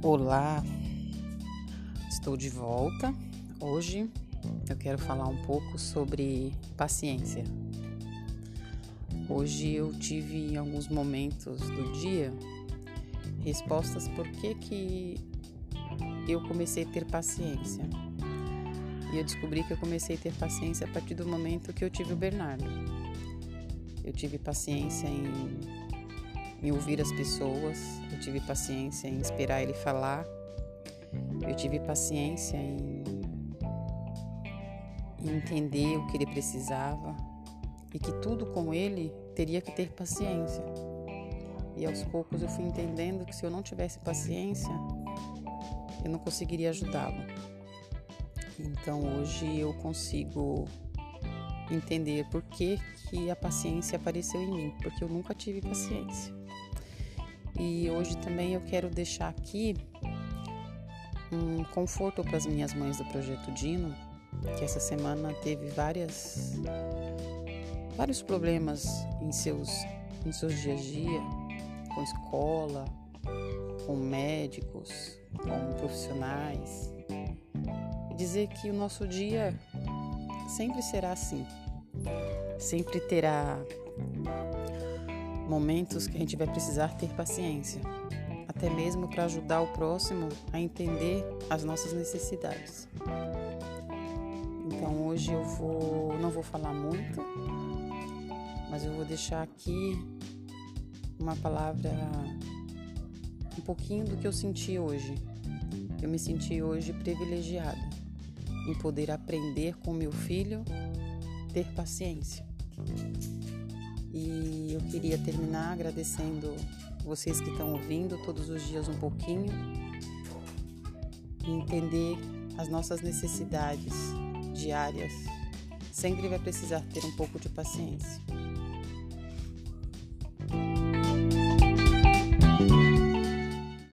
Olá, estou de volta. Hoje eu quero falar um pouco sobre paciência. Hoje eu tive em alguns momentos do dia respostas por que, que eu comecei a ter paciência. E eu descobri que eu comecei a ter paciência a partir do momento que eu tive o Bernardo. Eu tive paciência em, em ouvir as pessoas, eu tive paciência em esperar ele falar, eu tive paciência em, entender o que ele precisava e que tudo com ele teria que ter paciência. E aos poucos eu fui entendendo que se eu não tivesse paciência, eu não conseguiria ajudá-lo. Então hoje eu consigo entender por que, que a paciência apareceu em mim, porque eu nunca tive paciência. E hoje também eu quero deixar aqui um conforto para as minhas mães do Projeto Dino, que essa semana teve várias vários problemas em seus em seus dia a dia, com escola, com médicos, com profissionais. Dizer que o nosso dia sempre será assim. Sempre terá momentos que a gente vai precisar ter paciência, até mesmo para ajudar o próximo a entender as nossas necessidades. Então hoje eu vou, não vou falar muito, mas eu vou deixar aqui uma palavra, um pouquinho do que eu senti hoje. Eu me senti hoje privilegiada em poder aprender com meu filho ter paciência. E eu queria terminar agradecendo vocês que estão ouvindo todos os dias um pouquinho e entender as nossas necessidades diárias. Sempre vai precisar ter um pouco de paciência.